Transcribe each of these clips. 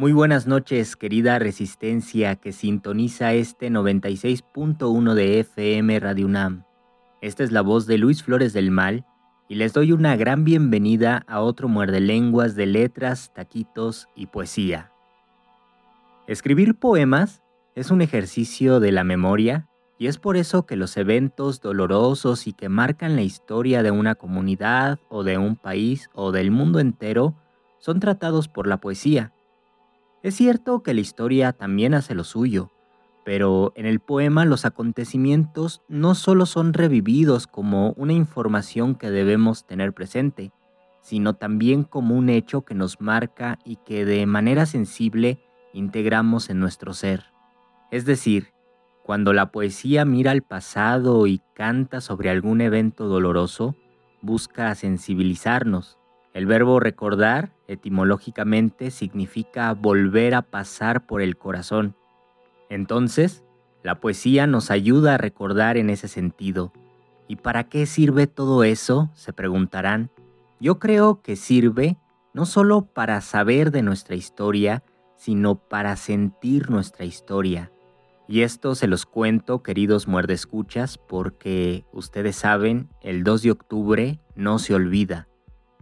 Muy buenas noches, querida resistencia que sintoniza este 96.1 de FM Radio UNAM. Esta es la voz de Luis Flores del Mal y les doy una gran bienvenida a otro muerde lenguas de letras, taquitos y poesía. Escribir poemas es un ejercicio de la memoria y es por eso que los eventos dolorosos y que marcan la historia de una comunidad o de un país o del mundo entero son tratados por la poesía es cierto que la historia también hace lo suyo, pero en el poema los acontecimientos no solo son revividos como una información que debemos tener presente, sino también como un hecho que nos marca y que de manera sensible integramos en nuestro ser. Es decir, cuando la poesía mira al pasado y canta sobre algún evento doloroso, busca sensibilizarnos, el verbo recordar etimológicamente significa volver a pasar por el corazón. Entonces, la poesía nos ayuda a recordar en ese sentido. ¿Y para qué sirve todo eso? se preguntarán. Yo creo que sirve no solo para saber de nuestra historia, sino para sentir nuestra historia. Y esto se los cuento, queridos muerdescuchas, porque ustedes saben, el 2 de octubre no se olvida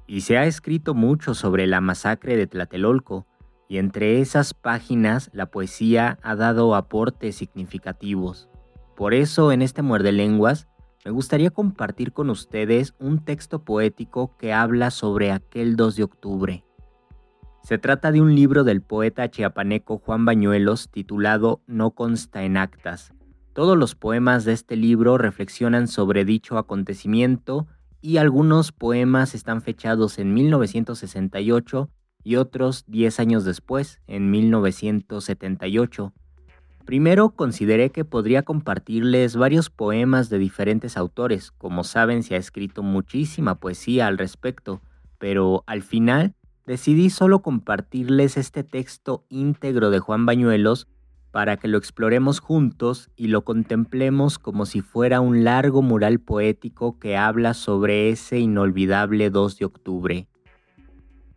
y se ha escrito mucho sobre la masacre de Tlatelolco, y entre esas páginas la poesía ha dado aportes significativos. Por eso en este Muerde Lenguas me gustaría compartir con ustedes un texto poético que habla sobre aquel 2 de octubre. Se trata de un libro del poeta chiapaneco Juan Bañuelos titulado No consta en actas. Todos los poemas de este libro reflexionan sobre dicho acontecimiento y algunos poemas están fechados en 1968 y otros 10 años después, en 1978. Primero consideré que podría compartirles varios poemas de diferentes autores, como saben se ha escrito muchísima poesía al respecto, pero al final decidí solo compartirles este texto íntegro de Juan Bañuelos para que lo exploremos juntos y lo contemplemos como si fuera un largo mural poético que habla sobre ese inolvidable 2 de octubre.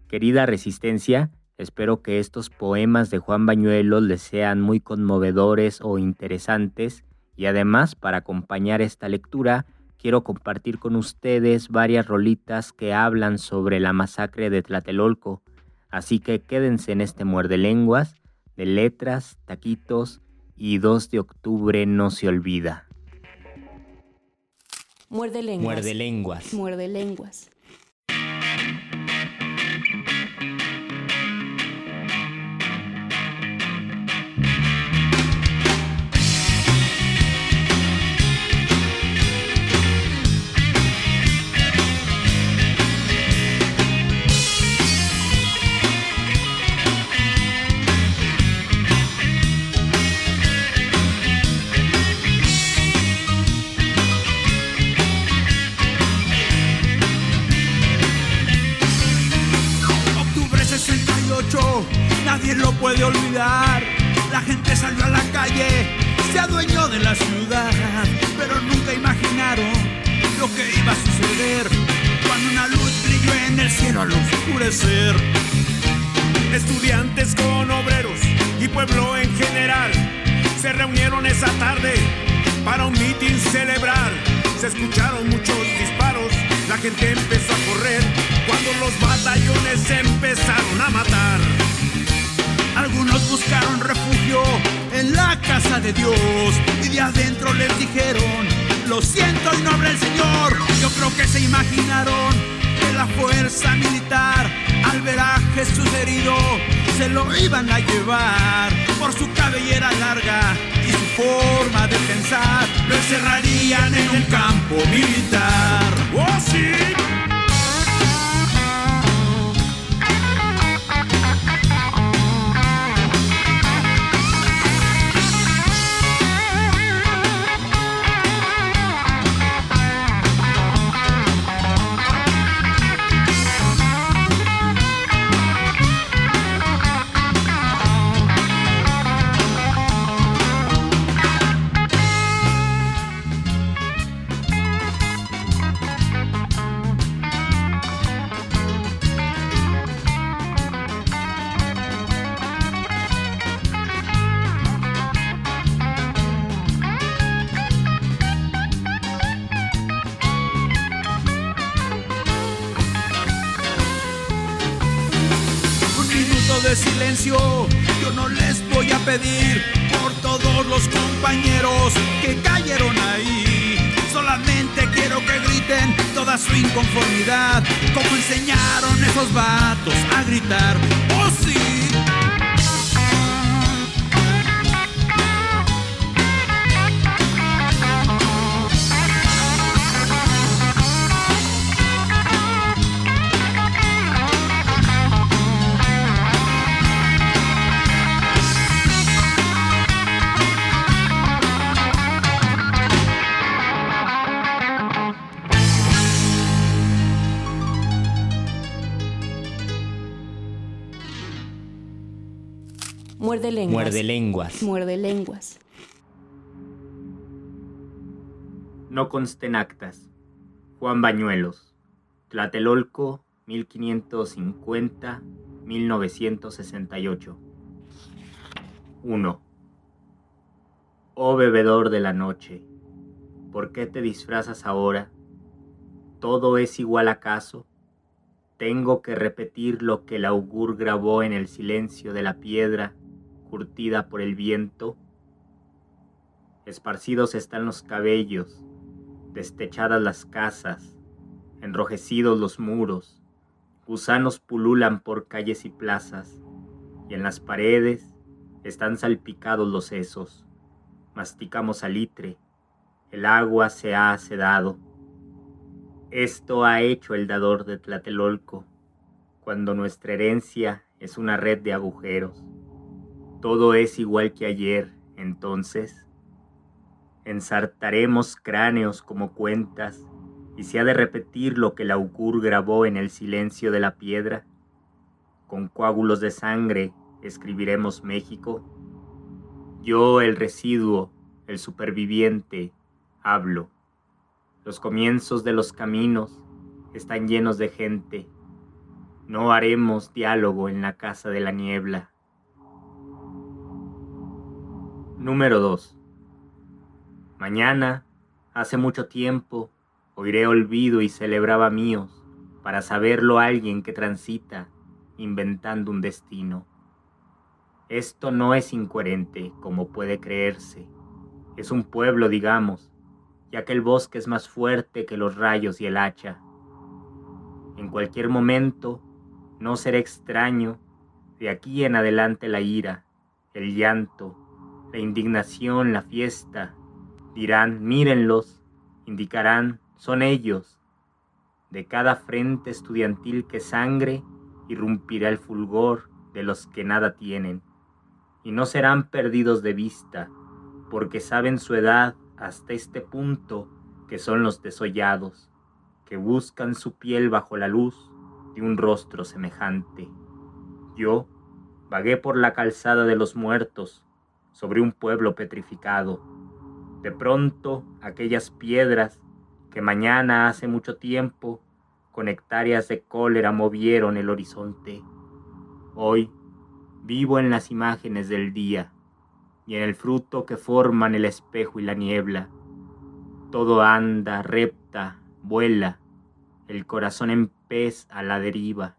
Querida Resistencia, espero que estos poemas de Juan Bañuelos les sean muy conmovedores o interesantes y además para acompañar esta lectura quiero compartir con ustedes varias rolitas que hablan sobre la masacre de Tlatelolco, así que quédense en este muerde lenguas de letras, taquitos y 2 de octubre no se olvida. Muerde lenguas. Muerde lenguas. Muerde lenguas. Puede olvidar. La gente salió a la calle, se adueñó de la ciudad, pero nunca imaginaron lo que iba a suceder cuando una luz brilló en el cielo al oscurecer. Estudiantes con obreros y pueblo en general se reunieron esa tarde para un mitin celebrar. Se escucharon muchos disparos, la gente empezó a correr cuando los batallones empezaron a matar. Buscaron refugio en la casa de Dios y de adentro les dijeron, lo siento y no habla el Señor. Yo creo que se imaginaron que la fuerza militar al ver a Jesús herido se lo iban a llevar por su cabellera larga y su forma de pensar. Lo encerrarían en un campo militar. ¡Oh, sí! Muerde lenguas. Muerde lenguas. Muerde lenguas. No consten actas. Juan Bañuelos. Tlatelolco, 1550-1968. 1. Oh bebedor de la noche, ¿por qué te disfrazas ahora? ¿Todo es igual acaso? Tengo que repetir lo que el augur grabó en el silencio de la piedra curtida por el viento. Esparcidos están los cabellos, destechadas las casas, enrojecidos los muros, gusanos pululan por calles y plazas, y en las paredes están salpicados los sesos. Masticamos salitre, el agua se ha sedado. Esto ha hecho el dador de Tlatelolco, cuando nuestra herencia es una red de agujeros. Todo es igual que ayer, entonces. Ensartaremos cráneos como cuentas, y se ha de repetir lo que el augur grabó en el silencio de la piedra. Con coágulos de sangre escribiremos México. Yo, el residuo, el superviviente, hablo. Los comienzos de los caminos están llenos de gente. No haremos diálogo en la casa de la niebla. Número 2. Mañana, hace mucho tiempo, oiré olvido y celebraba míos, para saberlo alguien que transita, inventando un destino. Esto no es incoherente, como puede creerse. Es un pueblo, digamos, ya que el bosque es más fuerte que los rayos y el hacha. En cualquier momento, no será extraño, de aquí en adelante la ira, el llanto, la indignación, la fiesta. Dirán, mírenlos, indicarán, son ellos. De cada frente estudiantil que sangre, irrumpirá el fulgor de los que nada tienen. Y no serán perdidos de vista, porque saben su edad hasta este punto, que son los desollados, que buscan su piel bajo la luz de un rostro semejante. Yo vagué por la calzada de los muertos, sobre un pueblo petrificado. De pronto, aquellas piedras que mañana hace mucho tiempo con hectáreas de cólera movieron el horizonte. Hoy vivo en las imágenes del día y en el fruto que forman el espejo y la niebla. Todo anda, repta, vuela, el corazón en pez a la deriva,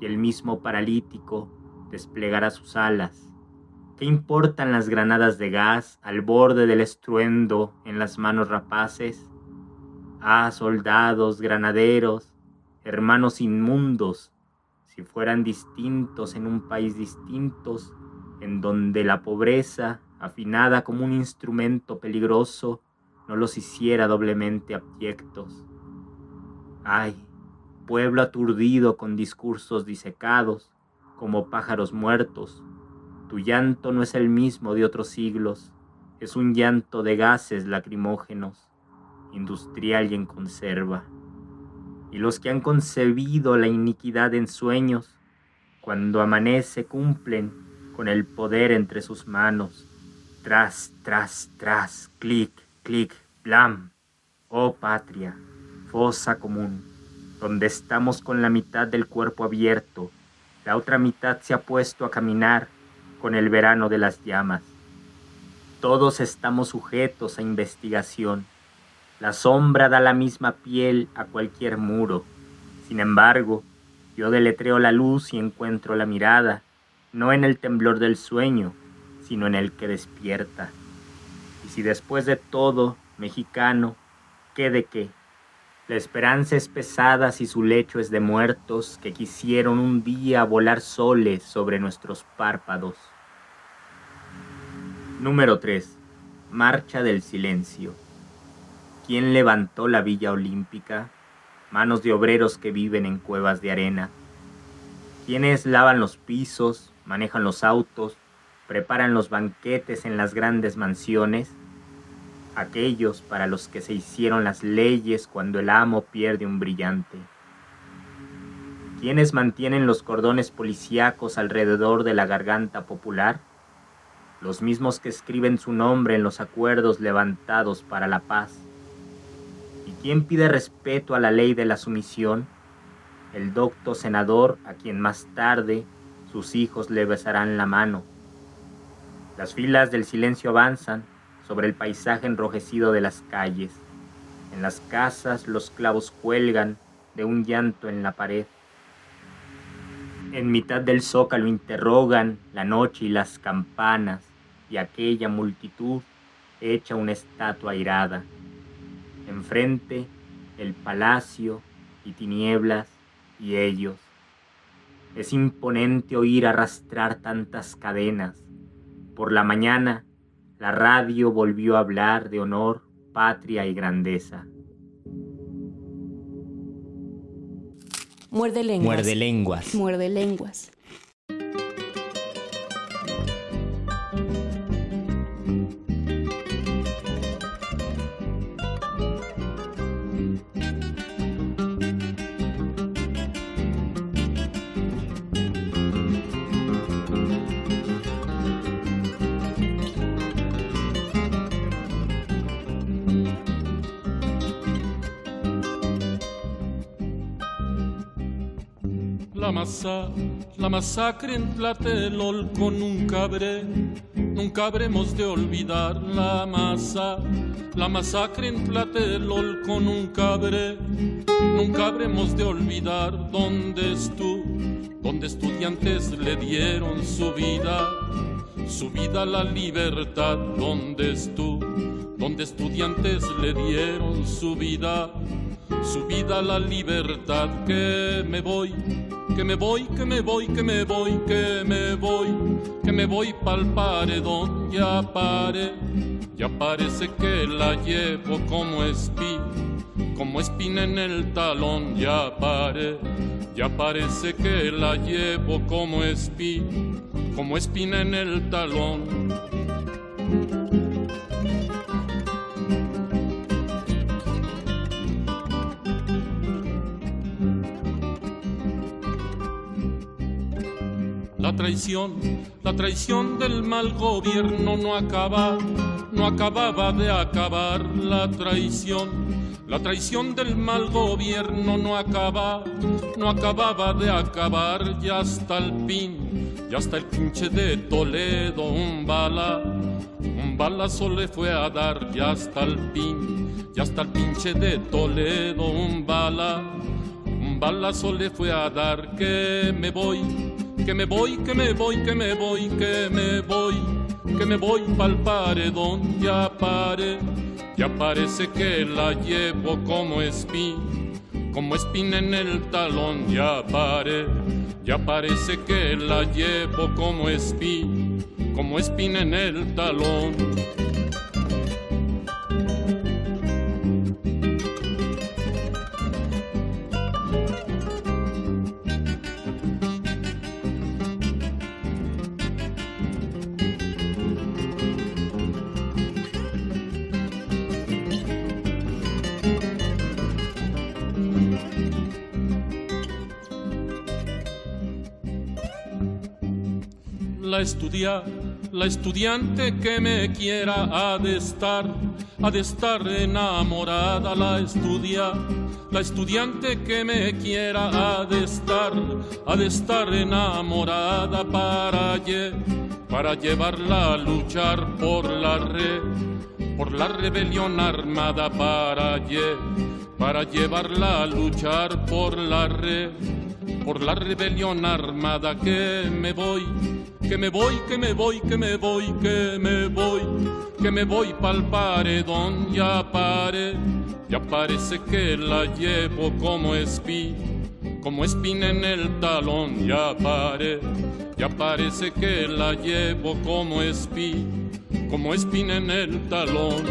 y el mismo paralítico desplegará sus alas. ¿Qué importan las granadas de gas al borde del estruendo en las manos rapaces? Ah, soldados, granaderos, hermanos inmundos, si fueran distintos en un país distintos, en donde la pobreza, afinada como un instrumento peligroso, no los hiciera doblemente abyectos. Ay, pueblo aturdido con discursos disecados, como pájaros muertos, tu llanto no es el mismo de otros siglos, es un llanto de gases lacrimógenos, industrial y en conserva. Y los que han concebido la iniquidad en sueños, cuando amanece cumplen con el poder entre sus manos. Tras, tras, tras, clic, clic, blam. Oh patria, fosa común, donde estamos con la mitad del cuerpo abierto, la otra mitad se ha puesto a caminar con el verano de las llamas. Todos estamos sujetos a investigación. La sombra da la misma piel a cualquier muro. Sin embargo, yo deletreo la luz y encuentro la mirada no en el temblor del sueño, sino en el que despierta. Y si después de todo, mexicano, ¿qué de qué? La esperanza es pesada si su lecho es de muertos que quisieron un día volar soles sobre nuestros párpados. Número 3. Marcha del silencio. ¿Quién levantó la Villa Olímpica? Manos de obreros que viven en cuevas de arena. ¿Quiénes lavan los pisos, manejan los autos, preparan los banquetes en las grandes mansiones, aquellos para los que se hicieron las leyes cuando el amo pierde un brillante. ¿Quiénes mantienen los cordones policíacos alrededor de la garganta popular? Los mismos que escriben su nombre en los acuerdos levantados para la paz. ¿Y quién pide respeto a la ley de la sumisión? El docto senador a quien más tarde sus hijos le besarán la mano. Las filas del silencio avanzan sobre el paisaje enrojecido de las calles. En las casas los clavos cuelgan de un llanto en la pared. En mitad del zócalo interrogan la noche y las campanas y aquella multitud hecha una estatua airada. Enfrente el palacio y tinieblas y ellos. Es imponente oír arrastrar tantas cadenas. Por la mañana, la radio volvió a hablar de honor, patria y grandeza. Muerde lenguas. Muerde lenguas. Muerde lenguas. La masacre en Tlatelolco nunca habré, nunca habremos de olvidar la masa, la masacre en Tlatelolco nunca habré, nunca habremos de olvidar dónde estuvo, donde estudiantes le dieron su vida, su vida a la libertad, donde estuvo, donde estudiantes le dieron su vida su vida a la libertad que me voy que me voy, que me voy, que me voy, que me voy, que me voy pa'l paredón, ya pare, ya parece que la llevo como espina, como espina en el talón, ya pare, ya parece que la llevo como espina, como espina en el talón. La traición, la traición del mal gobierno no acaba, no acababa de acabar la traición. La traición del mal gobierno no acaba, no acababa de acabar ya hasta el fin, ya hasta el pinche de Toledo un bala, un balazo le fue a dar ya hasta el fin, ya hasta el pinche de Toledo un bala, un balazo le fue a dar que me voy que me voy, que me voy, que me voy, que me voy, que me voy pa'l paredón, ya pare, ya parece que la llevo como espín, como espina en el talón, ya pare, ya parece que la llevo como espín, como espina en el talón. Estudiar, la estudiante que me quiera ha de estar, ha de estar enamorada, la estudia, la estudiante que me quiera ha de estar, ha de estar enamorada para, para llevarla a luchar por la red, por la rebelión armada para, para llevarla a luchar por la red por la rebelión armada que me voy, que me voy, que me voy, que me voy, que me voy, que me voy pa'l paredón, ya pare, ya parece que la llevo como espí, como espina en el talón, ya pare, ya parece que la llevo como espí, como espina en el talón.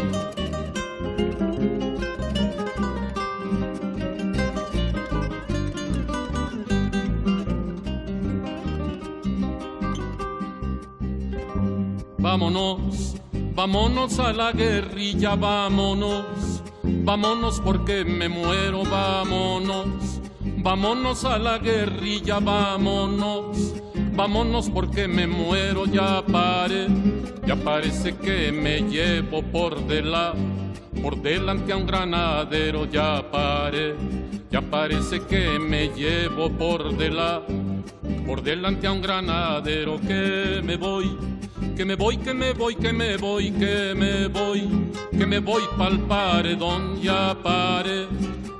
Vámonos, vámonos a la guerrilla, vámonos, vámonos porque me muero, vámonos, vámonos a la guerrilla, vámonos, vámonos porque me muero, ya pare, ya parece que me llevo por delante, por delante a un granadero, ya pare, ya parece que me llevo por delante, por delante a un granadero que me voy que me voy, que me voy, que me voy, que me voy, que me voy pa'l paredón, ya pare,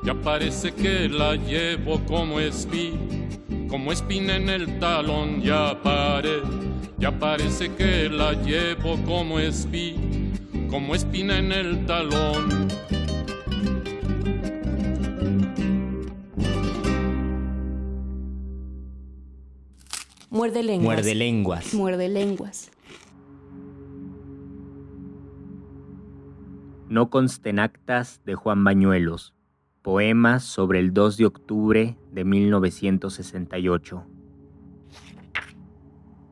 ya parece que la llevo como espí, como espina en el talón, ya pare, ya parece que la llevo como espí, como espina en el talón. Muerde lenguas. Muerde lenguas. Muerde lenguas. No consten actas de Juan Bañuelos. Poemas sobre el 2 de octubre de 1968.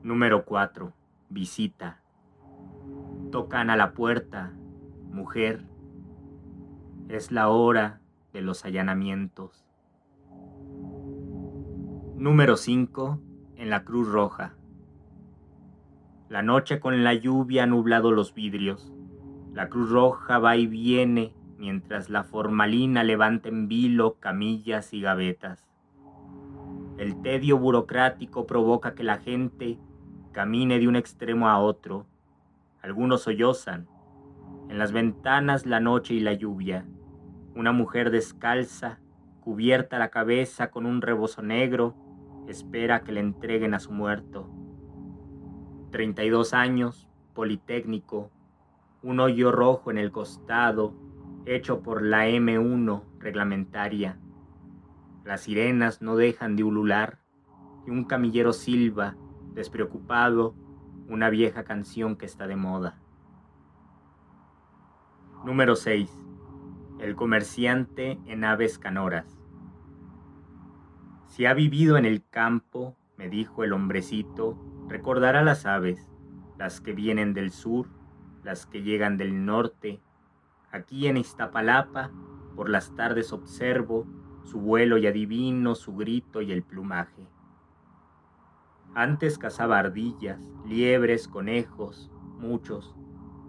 Número 4. Visita. Tocan a la puerta. Mujer. Es la hora de los allanamientos. Número 5. En la Cruz Roja. La noche con la lluvia ha nublado los vidrios. La Cruz Roja va y viene mientras la formalina levanta en vilo camillas y gavetas. El tedio burocrático provoca que la gente camine de un extremo a otro. Algunos sollozan. En las ventanas la noche y la lluvia. Una mujer descalza, cubierta la cabeza con un rebozo negro, espera que le entreguen a su muerto. 32 años, politécnico, un hoyo rojo en el costado, hecho por la M1 reglamentaria. Las sirenas no dejan de ulular y un camillero silba, despreocupado, una vieja canción que está de moda. Número 6. El comerciante en aves canoras. Si ha vivido en el campo, me dijo el hombrecito, recordará las aves, las que vienen del sur las que llegan del norte. Aquí en Iztapalapa, por las tardes observo su vuelo y adivino su grito y el plumaje. Antes cazaba ardillas, liebres, conejos, muchos.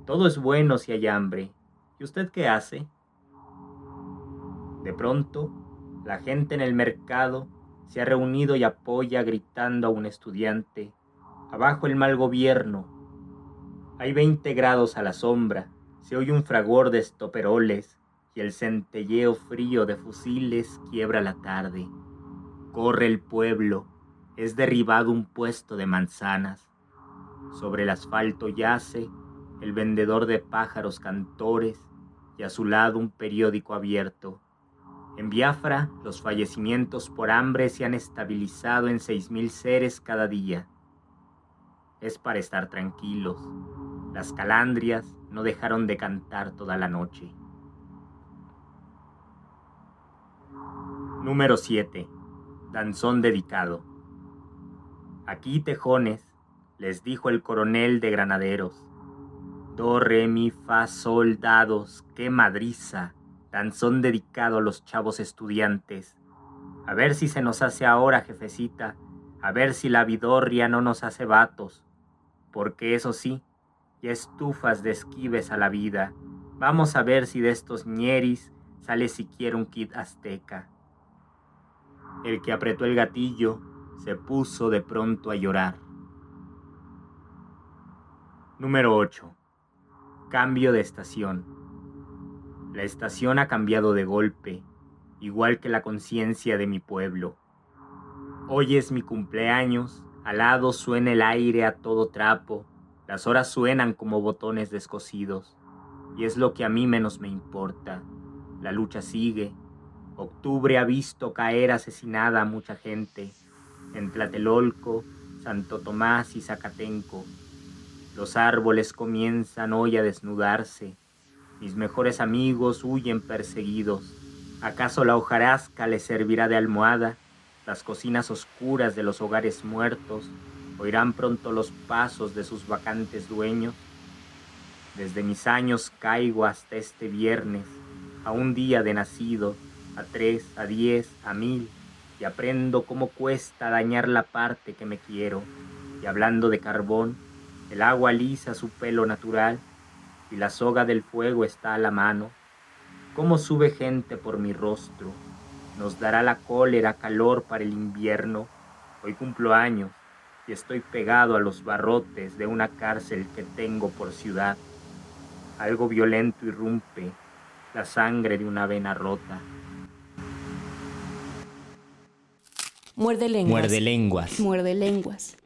Todo es bueno si hay hambre. ¿Y usted qué hace? De pronto, la gente en el mercado se ha reunido y apoya gritando a un estudiante. Abajo el mal gobierno. Hay 20 grados a la sombra. Se oye un fragor de estoperoles y el centelleo frío de fusiles quiebra la tarde. Corre el pueblo es derribado un puesto de manzanas. Sobre el asfalto yace el vendedor de pájaros cantores y a su lado un periódico abierto. En Biafra los fallecimientos por hambre se han estabilizado en seis mil seres cada día. Es para estar tranquilos. Las calandrias no dejaron de cantar toda la noche. Número 7. Danzón dedicado. Aquí, tejones, les dijo el coronel de granaderos. Do, re, mi, fa, soldados, qué madriza, danzón dedicado a los chavos estudiantes. A ver si se nos hace ahora, jefecita, a ver si la vidorria no nos hace vatos. Porque eso sí, ya estufas de esquives a la vida. Vamos a ver si de estos ñeris sale siquiera un kit azteca. El que apretó el gatillo se puso de pronto a llorar. Número 8. Cambio de estación. La estación ha cambiado de golpe, igual que la conciencia de mi pueblo. Hoy es mi cumpleaños, al lado suena el aire a todo trapo, las horas suenan como botones descosidos, y es lo que a mí menos me importa. La lucha sigue. Octubre ha visto caer asesinada a mucha gente, en Tlatelolco, Santo Tomás y Zacatenco. Los árboles comienzan hoy a desnudarse. Mis mejores amigos huyen perseguidos. ¿Acaso la hojarasca les servirá de almohada? Las cocinas oscuras de los hogares muertos oirán pronto los pasos de sus vacantes dueños. Desde mis años caigo hasta este viernes, a un día de nacido, a tres, a diez, a mil, y aprendo cómo cuesta dañar la parte que me quiero. Y hablando de carbón, el agua lisa su pelo natural y la soga del fuego está a la mano. Cómo sube gente por mi rostro. Nos dará la cólera calor para el invierno. Hoy cumplo años y estoy pegado a los barrotes de una cárcel que tengo por ciudad. Algo violento irrumpe, la sangre de una vena rota. Muerde lenguas. Muerde lenguas. Muerde lenguas.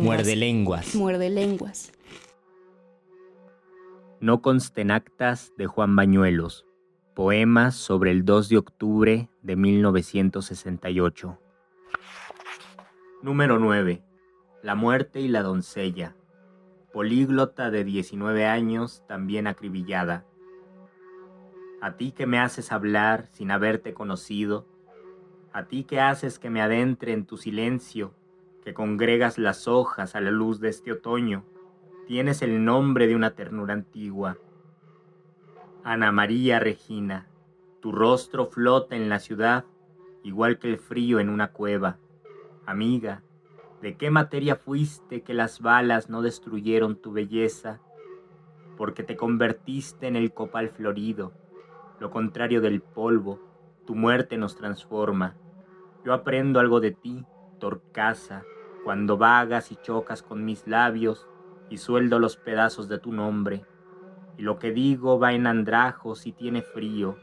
Muerde lenguas. Muerde lenguas. No consten actas de Juan Bañuelos. Poemas sobre el 2 de octubre de 1968. Número 9. La muerte y la doncella. Políglota de 19 años, también acribillada. A ti que me haces hablar sin haberte conocido, a ti que haces que me adentre en tu silencio, que congregas las hojas a la luz de este otoño, tienes el nombre de una ternura antigua. Ana María Regina, tu rostro flota en la ciudad, igual que el frío en una cueva. Amiga, ¿de qué materia fuiste que las balas no destruyeron tu belleza? Porque te convertiste en el copal florido, lo contrario del polvo, tu muerte nos transforma. Yo aprendo algo de ti, Torcasa, cuando vagas y chocas con mis labios y sueldo los pedazos de tu nombre. Y lo que digo va en andrajos y tiene frío.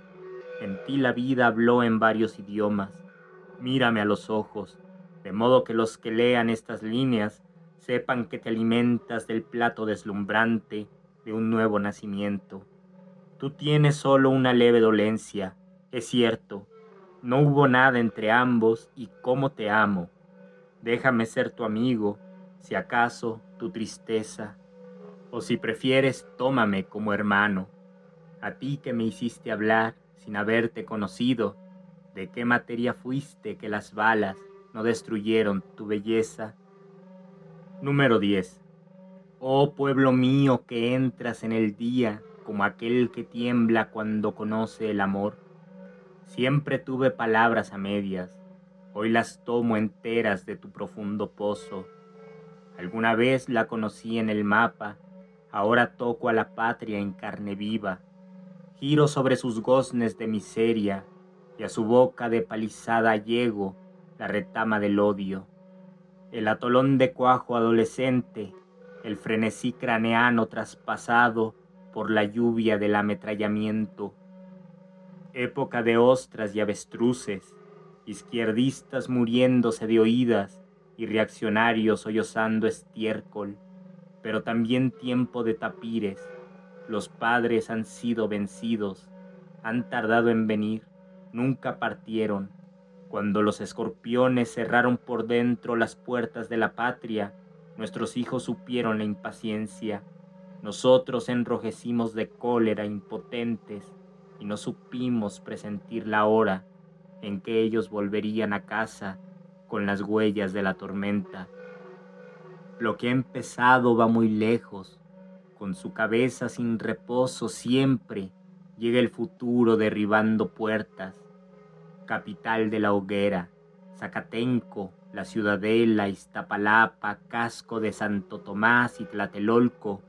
En ti la vida habló en varios idiomas. Mírame a los ojos, de modo que los que lean estas líneas sepan que te alimentas del plato deslumbrante de un nuevo nacimiento. Tú tienes solo una leve dolencia, es cierto. No hubo nada entre ambos y cómo te amo Déjame ser tu amigo, si acaso tu tristeza, o si prefieres, tómame como hermano. A ti que me hiciste hablar sin haberte conocido, ¿de qué materia fuiste que las balas no destruyeron tu belleza? Número 10. Oh pueblo mío que entras en el día como aquel que tiembla cuando conoce el amor. Siempre tuve palabras a medias, Hoy las tomo enteras de tu profundo pozo. Alguna vez la conocí en el mapa, ahora toco a la patria en carne viva. Giro sobre sus goznes de miseria y a su boca de palizada llego la retama del odio. el atolón de cuajo adolescente, el frenesí craneano traspasado por la lluvia del ametrallamiento. Época de ostras y avestruces, izquierdistas muriéndose de oídas y reaccionarios sollozando estiércol, pero también tiempo de tapires. Los padres han sido vencidos, han tardado en venir, nunca partieron. Cuando los escorpiones cerraron por dentro las puertas de la patria, nuestros hijos supieron la impaciencia. Nosotros enrojecimos de cólera impotentes y no supimos presentir la hora en que ellos volverían a casa con las huellas de la tormenta. Lo que ha empezado va muy lejos, con su cabeza sin reposo siempre llega el futuro derribando puertas. Capital de la hoguera, Zacatenco, la Ciudadela, Iztapalapa, Casco de Santo Tomás y Tlatelolco,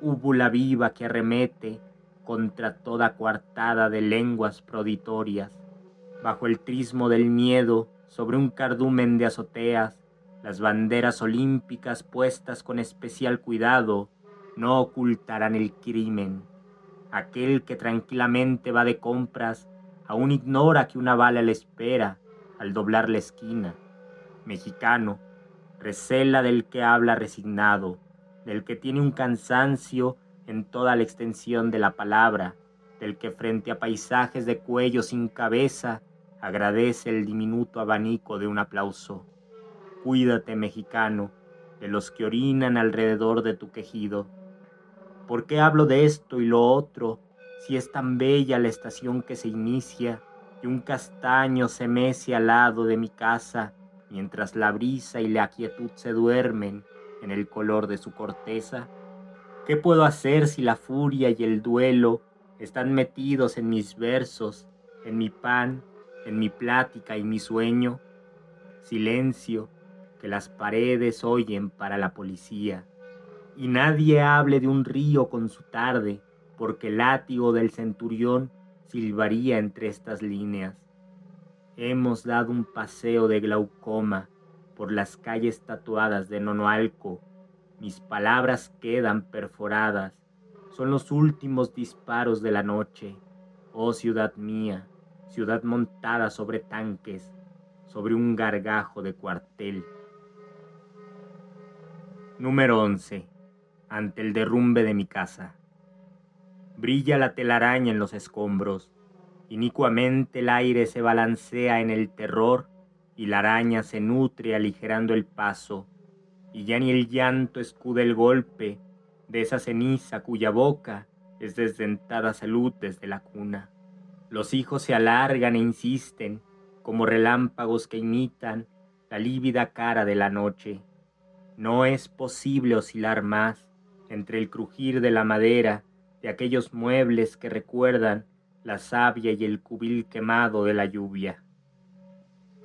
úbula viva que arremete contra toda coartada de lenguas proditorias, bajo el trismo del miedo, sobre un cardumen de azoteas, las banderas olímpicas puestas con especial cuidado no ocultarán el crimen. Aquel que tranquilamente va de compras aún ignora que una bala le espera al doblar la esquina. Mexicano, recela del que habla resignado, del que tiene un cansancio en toda la extensión de la palabra, del que frente a paisajes de cuello sin cabeza agradece el diminuto abanico de un aplauso. Cuídate, mexicano, de los que orinan alrededor de tu quejido. ¿Por qué hablo de esto y lo otro si es tan bella la estación que se inicia y un castaño se mece al lado de mi casa mientras la brisa y la quietud se duermen en el color de su corteza? ¿Qué puedo hacer si la furia y el duelo están metidos en mis versos, en mi pan, en mi plática y mi sueño? Silencio, que las paredes oyen para la policía, y nadie hable de un río con su tarde, porque el látigo del centurión silbaría entre estas líneas. Hemos dado un paseo de glaucoma por las calles tatuadas de Nonoalco. Mis palabras quedan perforadas. Son los últimos disparos de la noche. Oh ciudad mía, ciudad montada sobre tanques, sobre un gargajo de cuartel. Número 11. Ante el derrumbe de mi casa. Brilla la telaraña en los escombros. Inicuamente el aire se balancea en el terror y la araña se nutre aligerando el paso. Y ya ni el llanto escude el golpe de esa ceniza cuya boca es desdentada salud desde la cuna. Los hijos se alargan e insisten como relámpagos que imitan la lívida cara de la noche. No es posible oscilar más entre el crujir de la madera de aquellos muebles que recuerdan la savia y el cubil quemado de la lluvia.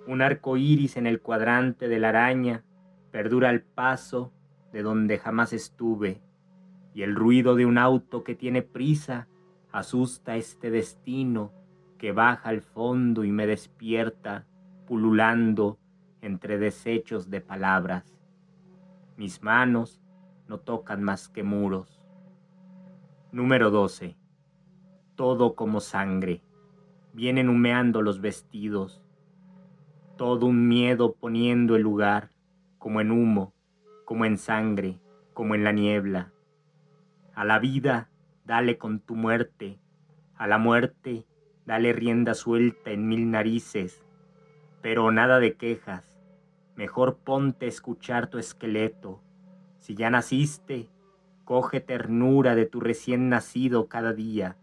Un arco iris en el cuadrante de la araña perdura el paso de donde jamás estuve, y el ruido de un auto que tiene prisa asusta este destino que baja al fondo y me despierta, pululando entre desechos de palabras. Mis manos no tocan más que muros. Número 12. Todo como sangre. Vienen humeando los vestidos. Todo un miedo poniendo el lugar, como en humo, como en sangre, como en la niebla. A la vida, dale con tu muerte. A la muerte, dale rienda suelta en mil narices. Pero nada de quejas mejor ponte a escuchar tu esqueleto. Si ya naciste, coge ternura de tu recién nacido cada día.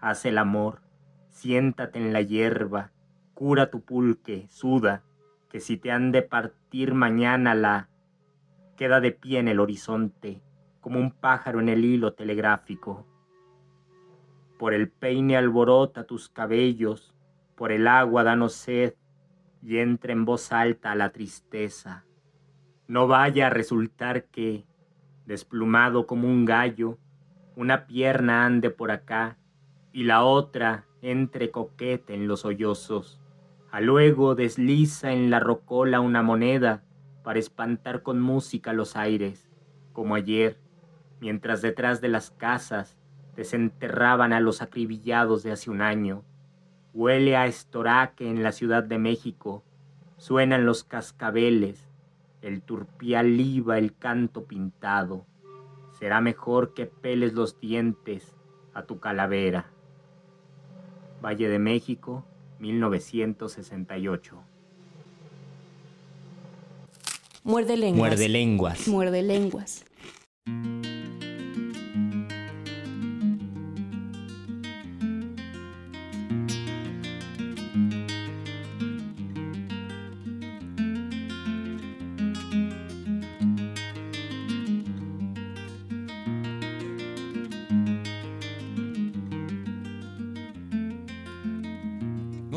Haz el amor, siéntate en la hierba, cura tu pulque, suda, que si te han de partir mañana la... queda de pie en el horizonte, como un pájaro en el hilo telegráfico. Por el peine alborota tus cabellos, por el agua danos sed, y entra en voz alta la tristeza. No vaya a resultar que, desplumado como un gallo, una pierna ande por acá y la otra entre coquete en los hoyozos. A luego desliza en la rocola una moneda para espantar con música los aires, como ayer, mientras detrás de las casas desenterraban a los acribillados de hace un año. Huele a estoraque en la Ciudad de México, suenan los cascabeles, el turpial liba el canto pintado. Será mejor que peles los dientes a tu calavera. Valle de México, 1968. Muerde lenguas. Muerde lenguas. Muerde lenguas.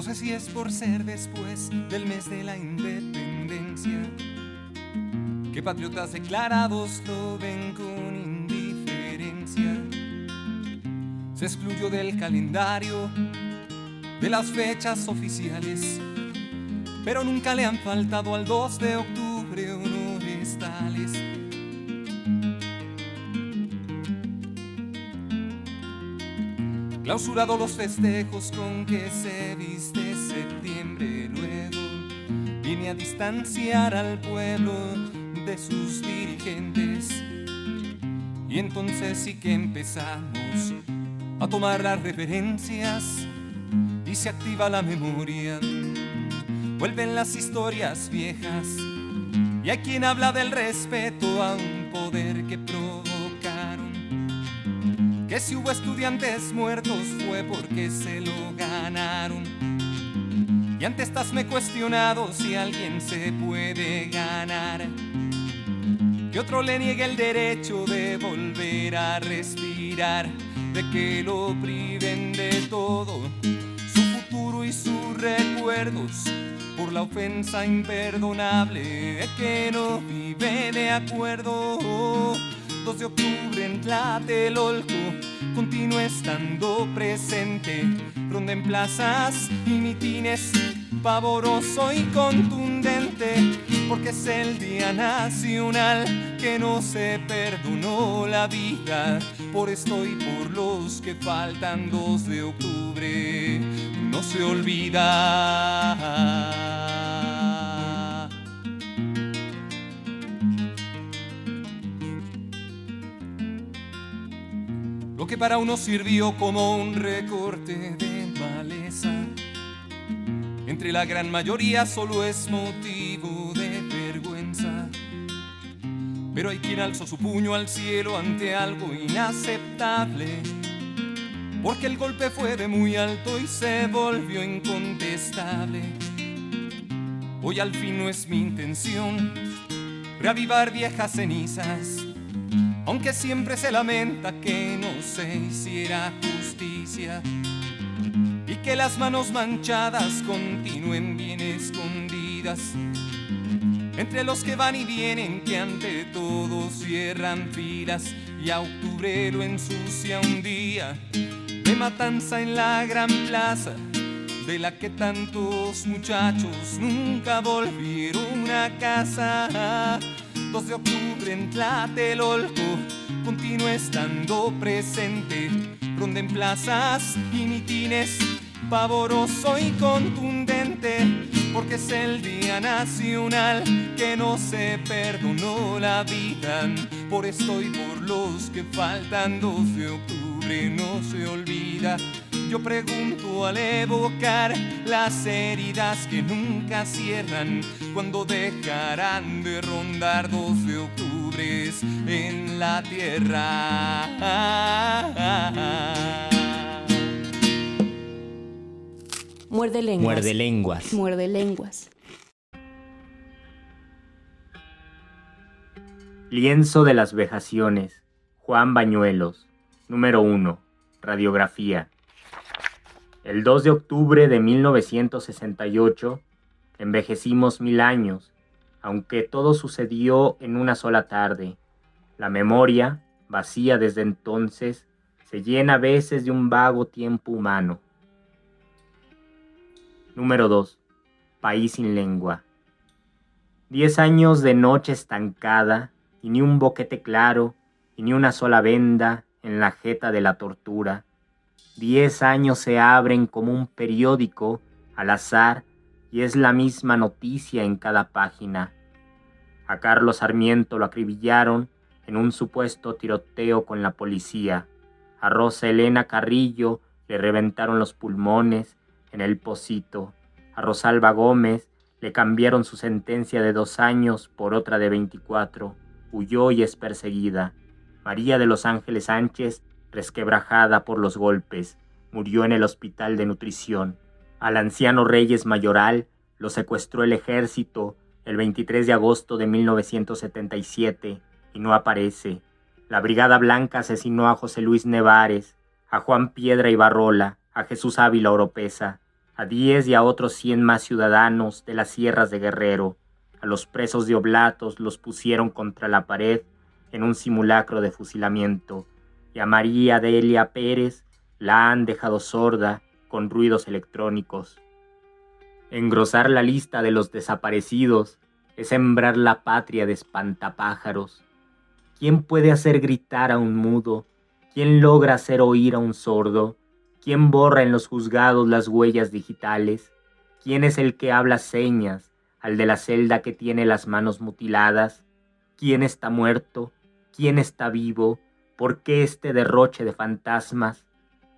No sé si es por ser después del mes de la independencia que patriotas declarados lo ven con indiferencia. Se excluyó del calendario de las fechas oficiales, pero nunca le han faltado al 2 de octubre Clausurado los festejos con que se viste septiembre luego, vine a distanciar al pueblo de sus dirigentes. Y entonces sí que empezamos a tomar las referencias y se activa la memoria. Vuelven las historias viejas y hay quien habla del respeto a un poder que provocaron. Que si hubo estudiantes muertos fue porque se lo ganaron. Y ante estás me cuestionado si alguien se puede ganar que otro le niegue el derecho de volver a respirar, de que lo priven de todo, su futuro y sus recuerdos, por la ofensa imperdonable, de que no vive de acuerdo. 2 de octubre en Tlatelolco, continúa estando presente, ronda en plazas y mitines, pavoroso y contundente porque es el día nacional que no se perdonó la vida. Por esto y por los que faltan 2 de octubre, no se olvida. Para uno sirvió como un recorte de maleza, entre la gran mayoría solo es motivo de vergüenza. Pero hay quien alzó su puño al cielo ante algo inaceptable. Porque el golpe fue de muy alto y se volvió incontestable. Hoy al fin no es mi intención reavivar viejas cenizas. Aunque siempre se lamenta que no se hiciera justicia y que las manos manchadas continúen bien escondidas entre los que van y vienen que ante todo cierran filas y a octubre ensucia un día de matanza en la gran plaza de la que tantos muchachos nunca volvieron a casa 2 de octubre en Tlatelolco continúa estando presente ronda en plazas y mitines pavoroso y contundente, porque es el día nacional que no se perdonó la vida. Por esto y por los que faltan 2 de octubre no se olvida. Yo pregunto al evocar las heridas que nunca cierran, cuando dejarán de rondar 2 de octubre en la tierra. Muerde lenguas. Muerde lenguas. Muerde lenguas. Lienzo de las vejaciones. Juan Bañuelos. Número 1. Radiografía. El 2 de octubre de 1968 envejecimos mil años, aunque todo sucedió en una sola tarde. La memoria, vacía desde entonces, se llena a veces de un vago tiempo humano. Número 2. País sin lengua. Diez años de noche estancada, y ni un boquete claro, y ni una sola venda en la jeta de la tortura. Diez años se abren como un periódico al azar y es la misma noticia en cada página. A Carlos Sarmiento lo acribillaron en un supuesto tiroteo con la policía. A Rosa Elena Carrillo le reventaron los pulmones en el pocito. A Rosalba Gómez le cambiaron su sentencia de dos años por otra de veinticuatro. Huyó y es perseguida. María de los Ángeles Sánchez, resquebrajada por los golpes, murió en el hospital de nutrición. Al anciano Reyes Mayoral lo secuestró el ejército el 23 de agosto de 1977 y no aparece. La Brigada Blanca asesinó a José Luis Nevares, a Juan Piedra y Barrola, a Jesús Ávila Oropesa, a diez y a otros cien más ciudadanos de las sierras de Guerrero. A los presos de Oblatos los pusieron contra la pared en un simulacro de fusilamiento, y a María Delia Pérez la han dejado sorda con ruidos electrónicos. Engrosar la lista de los desaparecidos es sembrar la patria de espantapájaros. ¿Quién puede hacer gritar a un mudo? ¿Quién logra hacer oír a un sordo? ¿Quién borra en los juzgados las huellas digitales? ¿Quién es el que habla señas al de la celda que tiene las manos mutiladas? ¿Quién está muerto? ¿Quién está vivo? ¿Por qué este derroche de fantasmas?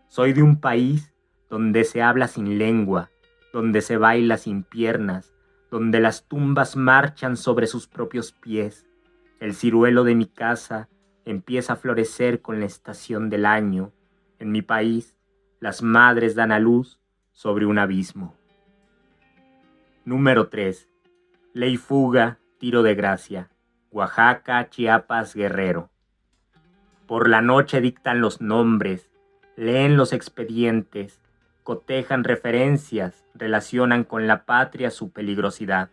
Soy de un país donde se habla sin lengua, donde se baila sin piernas, donde las tumbas marchan sobre sus propios pies. El ciruelo de mi casa empieza a florecer con la estación del año. En mi país, las madres dan a luz sobre un abismo. Número 3. Ley fuga, tiro de gracia. Oaxaca, Chiapas, Guerrero. Por la noche dictan los nombres, leen los expedientes, cotejan referencias, relacionan con la patria su peligrosidad.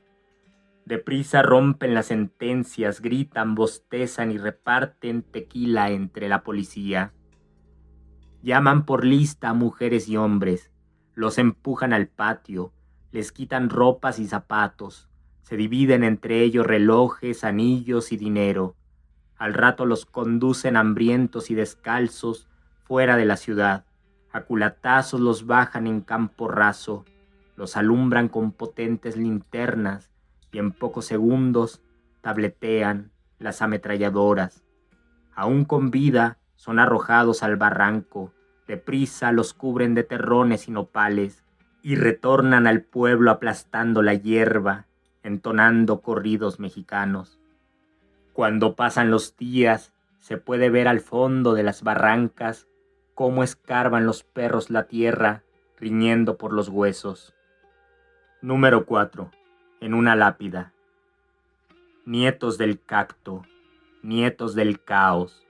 Deprisa rompen las sentencias, gritan, bostezan y reparten tequila entre la policía. Llaman por lista a mujeres y hombres, los empujan al patio, les quitan ropas y zapatos, se dividen entre ellos relojes, anillos y dinero. Al rato los conducen hambrientos y descalzos fuera de la ciudad. A culatazos los bajan en campo raso, los alumbran con potentes linternas y en pocos segundos tabletean las ametralladoras. Aún con vida son arrojados al barranco, deprisa los cubren de terrones y nopales y retornan al pueblo aplastando la hierba, entonando corridos mexicanos. Cuando pasan los días, se puede ver al fondo de las barrancas cómo escarban los perros la tierra, riñendo por los huesos. Número 4. En una lápida. Nietos del cacto, nietos del caos,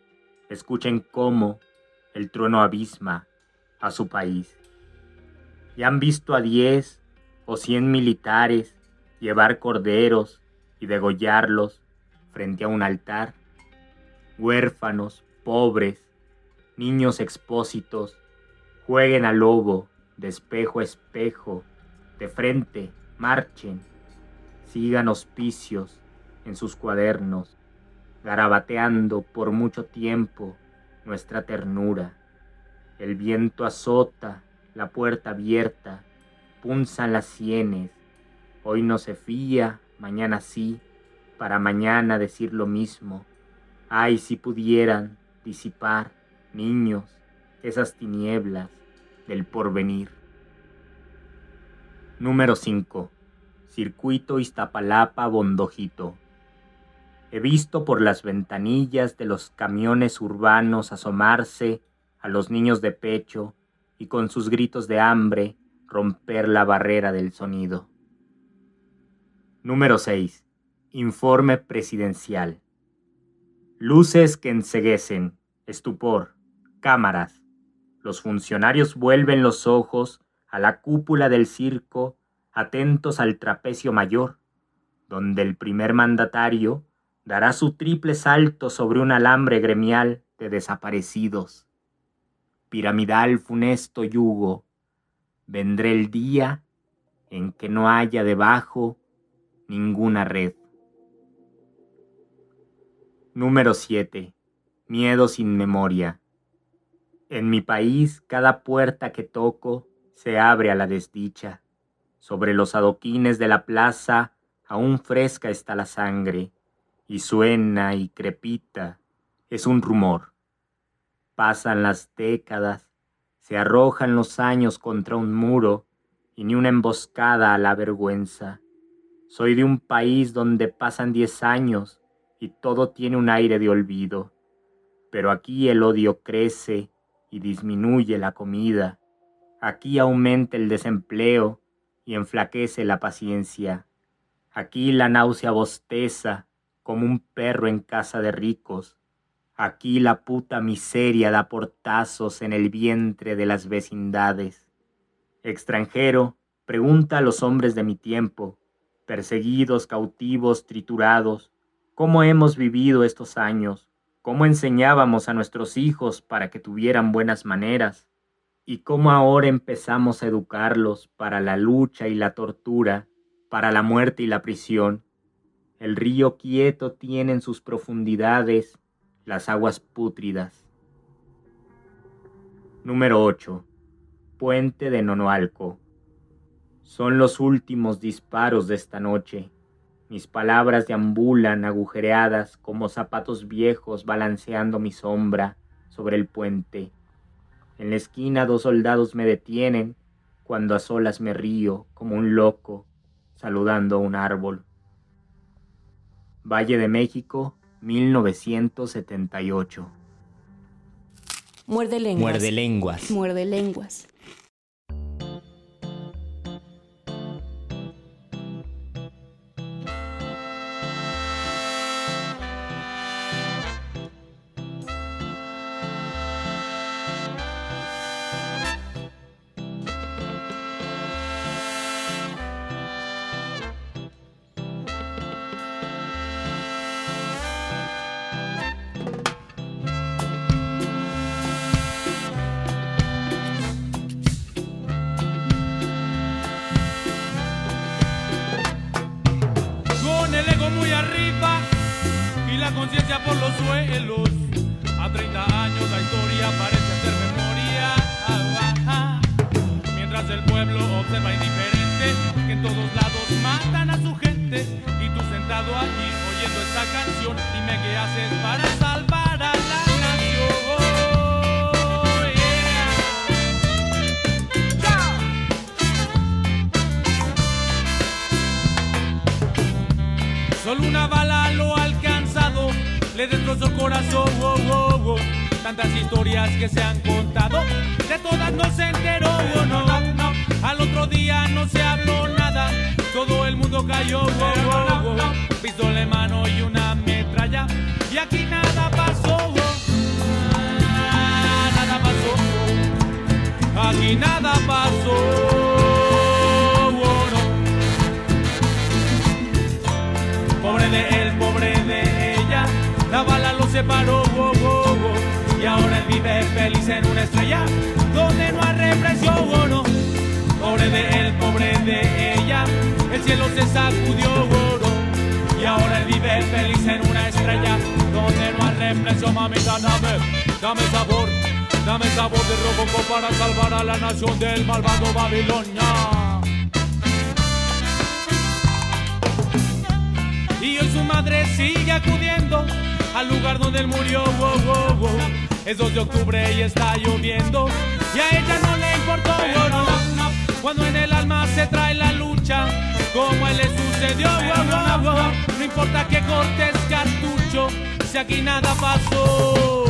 escuchen cómo el trueno abisma a su país. Y han visto a diez o cien militares llevar corderos y degollarlos frente a un altar. Huérfanos, pobres, niños expósitos, jueguen al lobo, de espejo a espejo, de frente, marchen, sigan hospicios en sus cuadernos, garabateando por mucho tiempo nuestra ternura. El viento azota, la puerta abierta, punzan las sienes, hoy no se fía, mañana sí, para mañana decir lo mismo. Ay, si pudieran disipar niños, esas tinieblas del porvenir. Número 5. Circuito Iztapalapa Bondojito. He visto por las ventanillas de los camiones urbanos asomarse a los niños de pecho y con sus gritos de hambre romper la barrera del sonido. Número 6. Informe presidencial. Luces que enseguecen, estupor, cámaras. Los funcionarios vuelven los ojos a la cúpula del circo, atentos al trapecio mayor, donde el primer mandatario dará su triple salto sobre un alambre gremial de desaparecidos. Piramidal funesto yugo, vendré el día en que no haya debajo ninguna red. Número 7. Miedo sin memoria. En mi país, cada puerta que toco se abre a la desdicha. Sobre los adoquines de la plaza aún fresca está la sangre, y suena y crepita. Es un rumor. Pasan las décadas, se arrojan los años contra un muro, y ni una emboscada a la vergüenza. Soy de un país donde pasan diez años y todo tiene un aire de olvido. Pero aquí el odio crece y disminuye la comida. Aquí aumenta el desempleo y enflaquece la paciencia. Aquí la náusea bosteza como un perro en casa de ricos. Aquí la puta miseria da portazos en el vientre de las vecindades. Extranjero, pregunta a los hombres de mi tiempo, perseguidos, cautivos, triturados, cómo hemos vivido estos años, cómo enseñábamos a nuestros hijos para que tuvieran buenas maneras, y cómo ahora empezamos a educarlos para la lucha y la tortura, para la muerte y la prisión. El río quieto tiene en sus profundidades las aguas pútridas. Número 8. Puente de Nonoalco. Son los últimos disparos de esta noche. Mis palabras deambulan agujereadas como zapatos viejos balanceando mi sombra sobre el puente. En la esquina dos soldados me detienen cuando a solas me río como un loco saludando a un árbol. Valle de México, 1978. Muerde lenguas. Muerde lenguas. Muerde lenguas. Y ahora él vive feliz en una estrella donde no hay represión, no. Pobre de él, pobre de ella, el cielo se sacudió, no. y ahora él vive feliz en una estrella donde no hay represión, mamita, dame, dame sabor, dame sabor de robo para salvar a la nación del malvado Babilonia. Y hoy su madre sigue acudiendo al lugar donde él murió. oh, oh, oh. Es 2 de octubre y está lloviendo. Y a ella no le importó. oh, no. Cuando en el alma se trae la lucha, como él le sucedió. oh, oh, oh. No importa que cortes cartucho, si aquí nada pasó.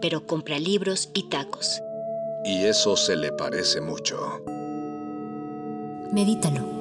Pero compra libros y tacos. Y eso se le parece mucho. Medítalo.